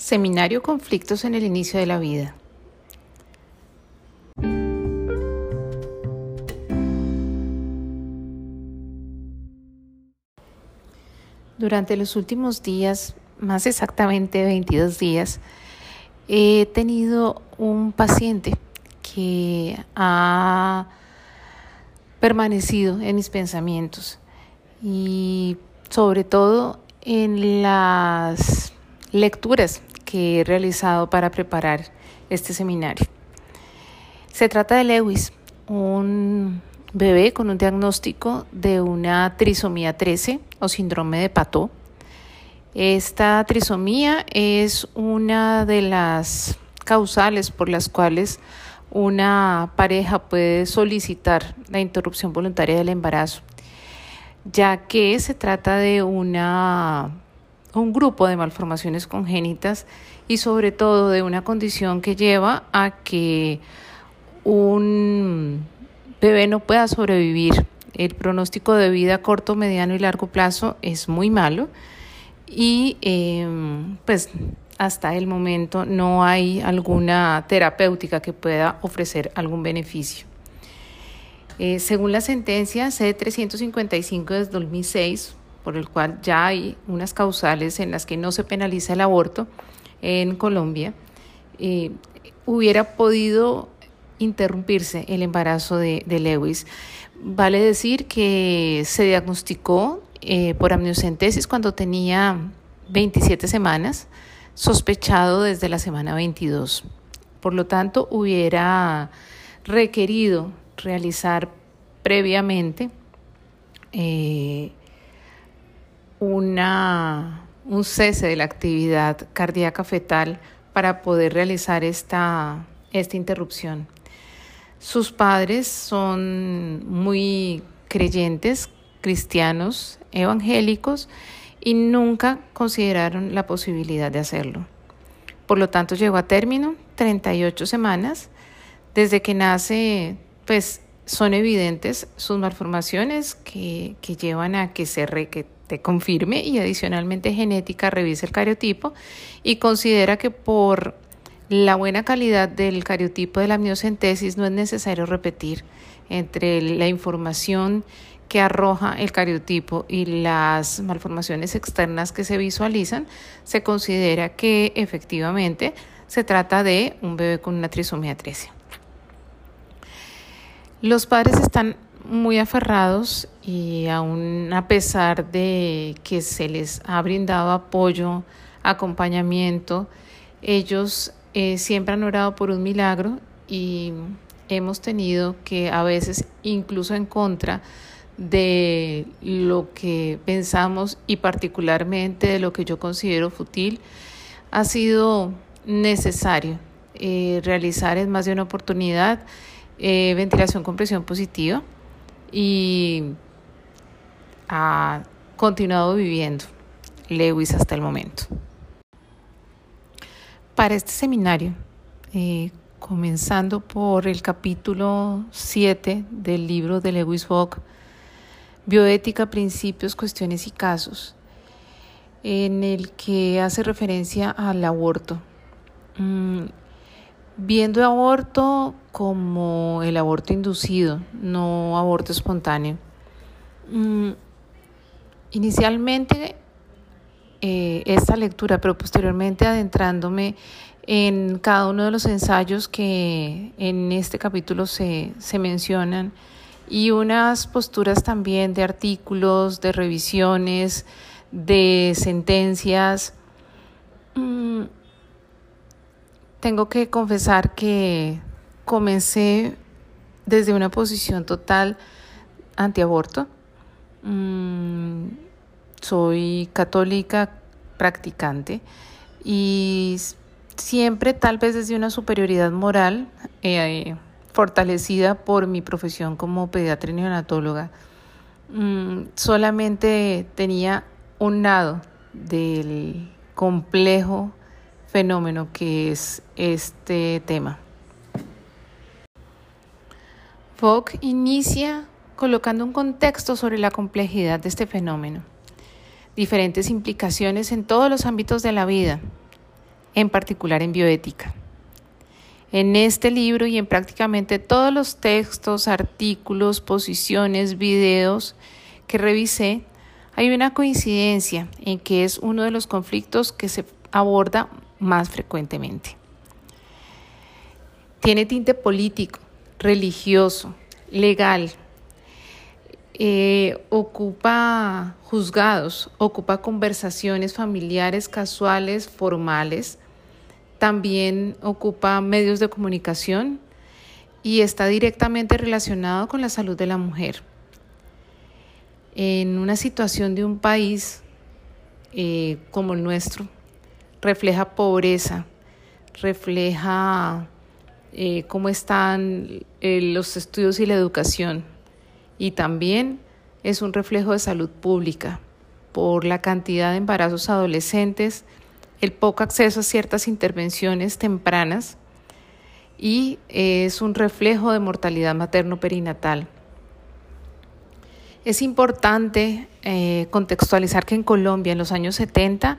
Seminario Conflictos en el inicio de la vida. Durante los últimos días, más exactamente 22 días, he tenido un paciente que ha permanecido en mis pensamientos y sobre todo en las lecturas que he realizado para preparar este seminario. Se trata de Lewis, un bebé con un diagnóstico de una trisomía 13 o síndrome de Pato. Esta trisomía es una de las causales por las cuales una pareja puede solicitar la interrupción voluntaria del embarazo, ya que se trata de una un grupo de malformaciones congénitas y sobre todo de una condición que lleva a que un bebé no pueda sobrevivir. El pronóstico de vida a corto, mediano y largo plazo es muy malo y em, pues hasta el momento no hay alguna terapéutica que pueda ofrecer algún beneficio. Eh, según la sentencia C355 de 2006, por el cual ya hay unas causales en las que no se penaliza el aborto en Colombia, eh, hubiera podido interrumpirse el embarazo de, Lewis. Vale decir que se diagnosticó eh, por amniocentesis cuando tenía 27 semanas, sospechado desde la semana 22. Por lo tanto, hubiera requerido realizar previamente eh, una, un cese de la actividad cardíaca fetal para poder realizar esta, esta interrupción. Sus padres son muy creyentes, cristianos, evangélicos, y nunca consideraron la posibilidad de hacerlo. Por lo tanto, llegó a término 38 semanas. Desde que nace, pues son evidentes sus malformaciones que, que llevan a que se re, confirme y adicionalmente genética revise el cariotipo y considera que por la buena calidad del cariotipo de la amniocentesis no es necesario repetir entre la información que arroja el cariotipo y las malformaciones externas que se visualizan, se considera que efectivamente se trata de un bebé con una trisomía 13. Los padres están muy aferrados y aún a pesar de que se les ha brindado apoyo, acompañamiento, ellos eh, siempre han orado por un milagro y hemos tenido que a veces incluso en contra de lo que pensamos y particularmente de lo que yo considero fútil, ha sido necesario eh, realizar en más de una oportunidad eh, ventilación con presión positiva y ha continuado viviendo Lewis hasta el momento. Para este seminario, eh, comenzando por el capítulo 7 del libro de Lewis Fogg, Bioética, Principios, Cuestiones y Casos, en el que hace referencia al aborto. Viendo aborto como el aborto inducido, no aborto espontáneo. Mm, inicialmente eh, esta lectura, pero posteriormente adentrándome en cada uno de los ensayos que en este capítulo se, se mencionan y unas posturas también de artículos, de revisiones, de sentencias. Mm, tengo que confesar que comencé desde una posición total antiaborto. Mm, soy católica practicante y siempre tal vez desde una superioridad moral eh, fortalecida por mi profesión como pediatra y neonatóloga. Mm, solamente tenía un lado del complejo fenómeno que es este tema. Fogg inicia colocando un contexto sobre la complejidad de este fenómeno, diferentes implicaciones en todos los ámbitos de la vida, en particular en bioética. En este libro y en prácticamente todos los textos, artículos, posiciones, videos que revisé, hay una coincidencia en que es uno de los conflictos que se aborda más frecuentemente. Tiene tinte político, religioso, legal, eh, ocupa juzgados, ocupa conversaciones familiares, casuales, formales, también ocupa medios de comunicación y está directamente relacionado con la salud de la mujer. En una situación de un país eh, como el nuestro, refleja pobreza, refleja eh, cómo están eh, los estudios y la educación. Y también es un reflejo de salud pública por la cantidad de embarazos adolescentes, el poco acceso a ciertas intervenciones tempranas y es un reflejo de mortalidad materno-perinatal. Es importante eh, contextualizar que en Colombia en los años 70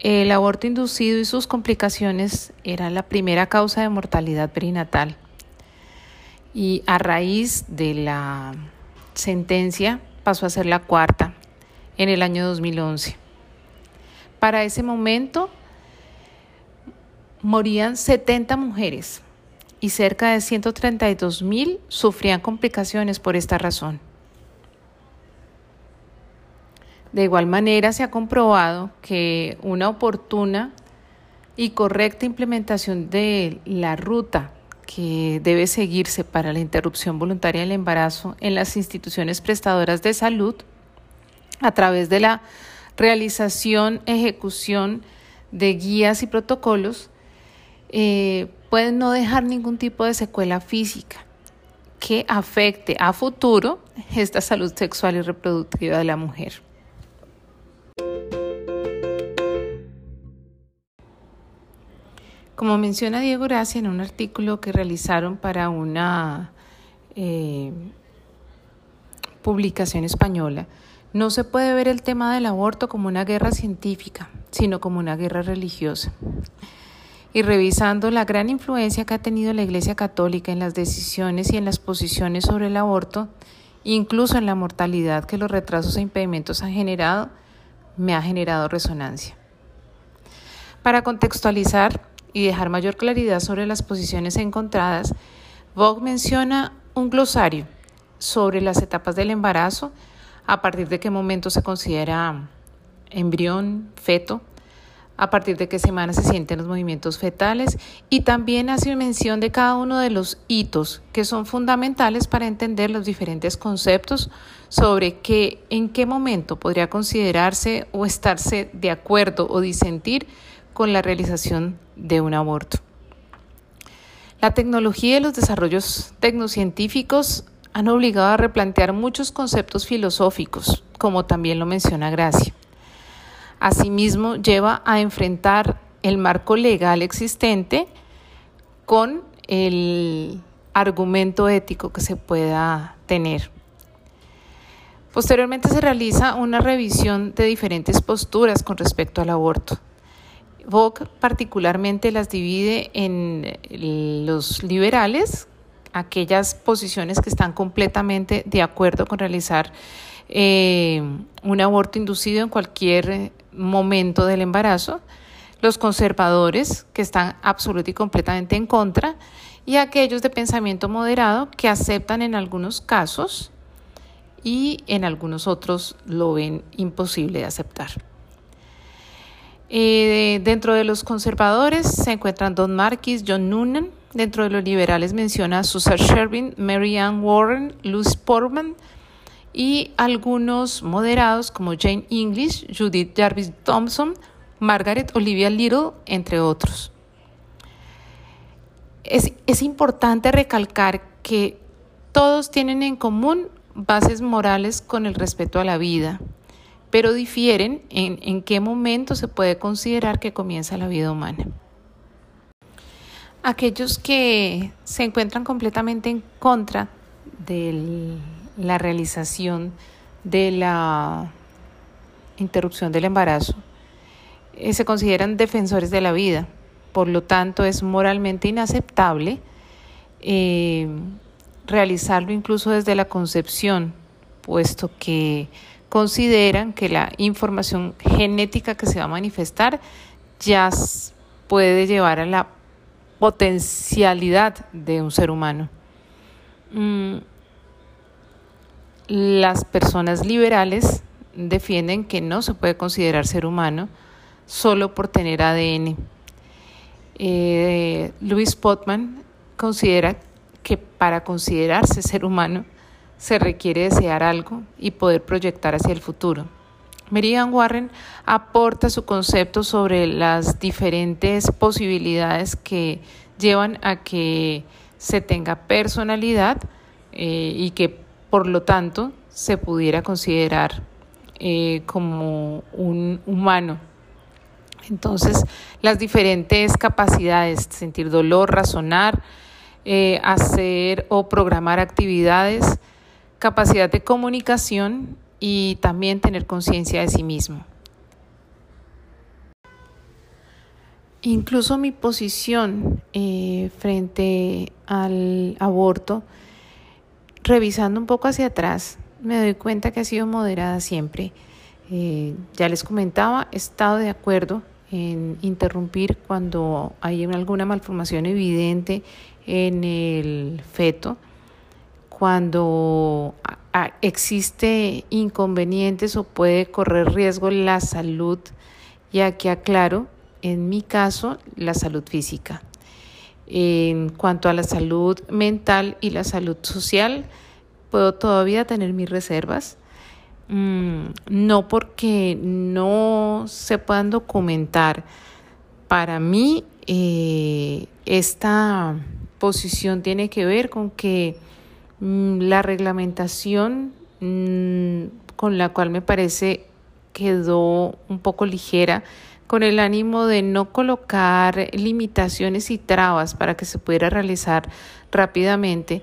el aborto inducido y sus complicaciones era la primera causa de mortalidad perinatal. Y a raíz de la sentencia pasó a ser la cuarta en el año 2011. Para ese momento morían 70 mujeres y cerca de 132 mil sufrían complicaciones por esta razón. De igual manera, se ha comprobado que una oportuna y correcta implementación de la ruta que debe seguirse para la interrupción voluntaria del embarazo en las instituciones prestadoras de salud a través de la realización, ejecución de guías y protocolos, eh, pueden no dejar ningún tipo de secuela física que afecte a futuro esta salud sexual y reproductiva de la mujer. Como menciona Diego Gracia en un artículo que realizaron para una eh, publicación española, no se puede ver el tema del aborto como una guerra científica, sino como una guerra religiosa. Y revisando la gran influencia que ha tenido la Iglesia Católica en las decisiones y en las posiciones sobre el aborto, incluso en la mortalidad que los retrasos e impedimentos han generado, me ha generado resonancia. Para contextualizar, y dejar mayor claridad sobre las posiciones encontradas, Vogue menciona un glosario sobre las etapas del embarazo, a partir de qué momento se considera embrión, feto, a partir de qué semana se sienten los movimientos fetales y también hace mención de cada uno de los hitos que son fundamentales para entender los diferentes conceptos sobre qué, en qué momento podría considerarse o estarse de acuerdo o disentir con la realización de un aborto. La tecnología y los desarrollos tecnocientíficos han obligado a replantear muchos conceptos filosóficos, como también lo menciona Gracia. Asimismo, lleva a enfrentar el marco legal existente con el argumento ético que se pueda tener. Posteriormente se realiza una revisión de diferentes posturas con respecto al aborto. Vogue particularmente las divide en los liberales, aquellas posiciones que están completamente de acuerdo con realizar eh, un aborto inducido en cualquier momento del embarazo, los conservadores que están absolutamente y completamente en contra y aquellos de pensamiento moderado que aceptan en algunos casos y en algunos otros lo ven imposible de aceptar. Eh, dentro de los conservadores se encuentran Don Marquis, John Noonan. Dentro de los liberales menciona Susan Sherwin, Mary Ann Warren, Luz Portman y algunos moderados como Jane English, Judith Jarvis Thompson, Margaret Olivia Little, entre otros. Es, es importante recalcar que todos tienen en común bases morales con el respeto a la vida, pero difieren en, en qué momento se puede considerar que comienza la vida humana. Aquellos que se encuentran completamente en contra de la realización de la interrupción del embarazo eh, se consideran defensores de la vida, Por lo tanto, es moralmente inaceptable eh, realizarlo incluso desde la concepción, puesto que consideran que la información genética que se va a manifestar ya puede llevar a la potencialidad de un ser humano. Mm, las personas liberales defienden que no se puede considerar ser humano solo por tener ADN. Eh, Louis Potman considera que para considerarse ser humano se requiere desear algo y poder proyectar hacia el futuro. Merian Warren aporta su concepto sobre las diferentes posibilidades que llevan a que se tenga personalidad eh, y que por lo tanto se pudiera considerar eh, como un humano. Entonces, las diferentes capacidades, sentir dolor, razonar, eh, hacer o programar actividades, capacidad de comunicación y también tener conciencia de sí mismo. Incluso mi posición eh, frente al aborto, revisando un poco hacia atrás, me doy cuenta que ha sido moderada siempre. Eh, ya les comentaba, he estado de acuerdo en interrumpir cuando hay alguna malformación evidente en el feto, cuando existe inconvenientes o puede correr riesgo la salud, ya que aclaro, en mi caso, la salud física. En cuanto a la salud mental y la salud social, puedo todavía tener mis reservas. Mm, no porque no se puedan documentar. Para mí, eh, esta posición tiene que ver con que mm, la reglamentación mm, con la cual me parece quedó un poco ligera con el ánimo de no colocar limitaciones y trabas para que se pudiera realizar rápidamente.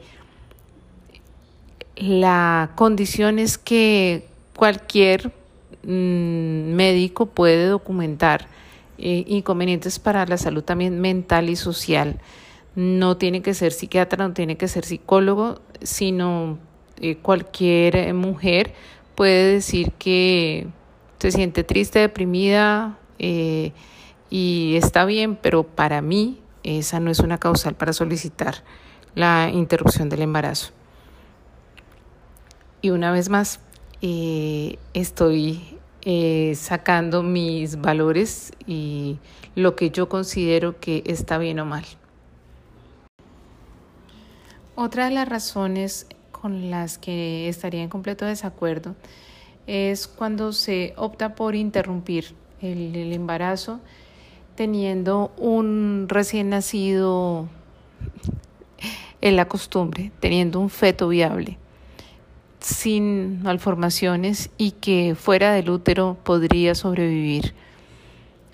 La condición es que cualquier mm, médico puede documentar eh, inconvenientes para la salud también mental y social. No tiene que ser psiquiatra, no tiene que ser psicólogo, sino eh, cualquier mujer puede decir que se siente triste, deprimida eh, y está bien, pero para mí esa no es una causal para solicitar la interrupción del embarazo. Y una vez más, eh, estoy eh, sacando mis valores y lo que yo considero que está bien o mal. Otra de las razones con las que estaría en completo desacuerdo es cuando se opta por interrumpir el, embarazo teniendo un recién nacido en la costumbre, teniendo un feto viable sin malformaciones y que fuera del útero podría sobrevivir.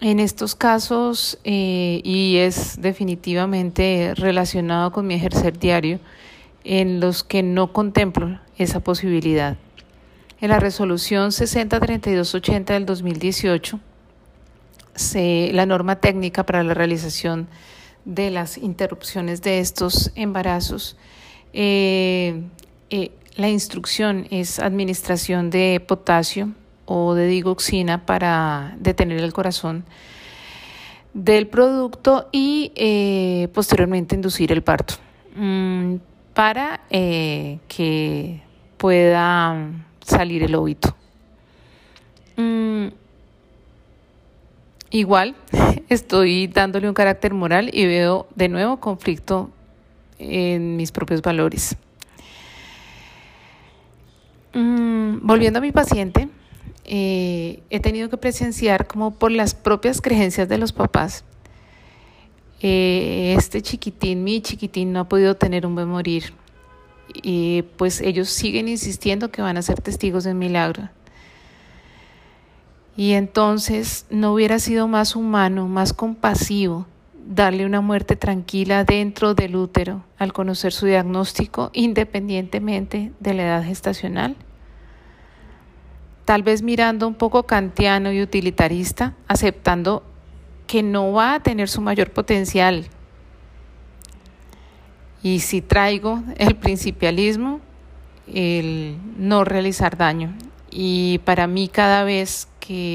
En estos casos, eh, y es definitivamente relacionado con mi ejercer diario, en los que no contemplo esa posibilidad. En la resolución 603280 del 2018, la norma técnica para la realización de las interrupciones de estos embarazos eh, eh, la instrucción es administración de potasio o de digoxina para detener el corazón del producto y eh, posteriormente inducir el parto mm, para que pueda salir el óbito. Mm, igual estoy dándole un carácter moral y veo de nuevo conflicto en mis propios valores. Mm, volviendo a mi paciente, eh, he tenido que presenciar como por las propias creencias de los papás, eh, este chiquitín, mi chiquitín, no ha podido tener un buen morir. Y pues ellos siguen insistiendo que van a ser testigos del milagro. Y entonces no hubiera sido más humano, más compasivo, darle una muerte tranquila dentro del útero al conocer su diagnóstico independientemente de la edad gestacional? Tal vez mirando un poco kantiano y utilitarista, aceptando que no va a tener su mayor potencial. Y si traigo el principialismo, el no realizar daño. Y para mí cada vez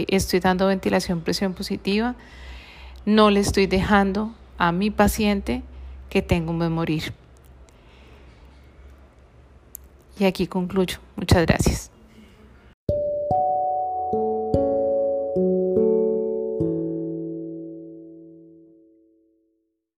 estoy dando ventilación presión positiva, no le estoy dejando a mi paciente que tengo un morir. Y aquí concluyo. Muchas gracias.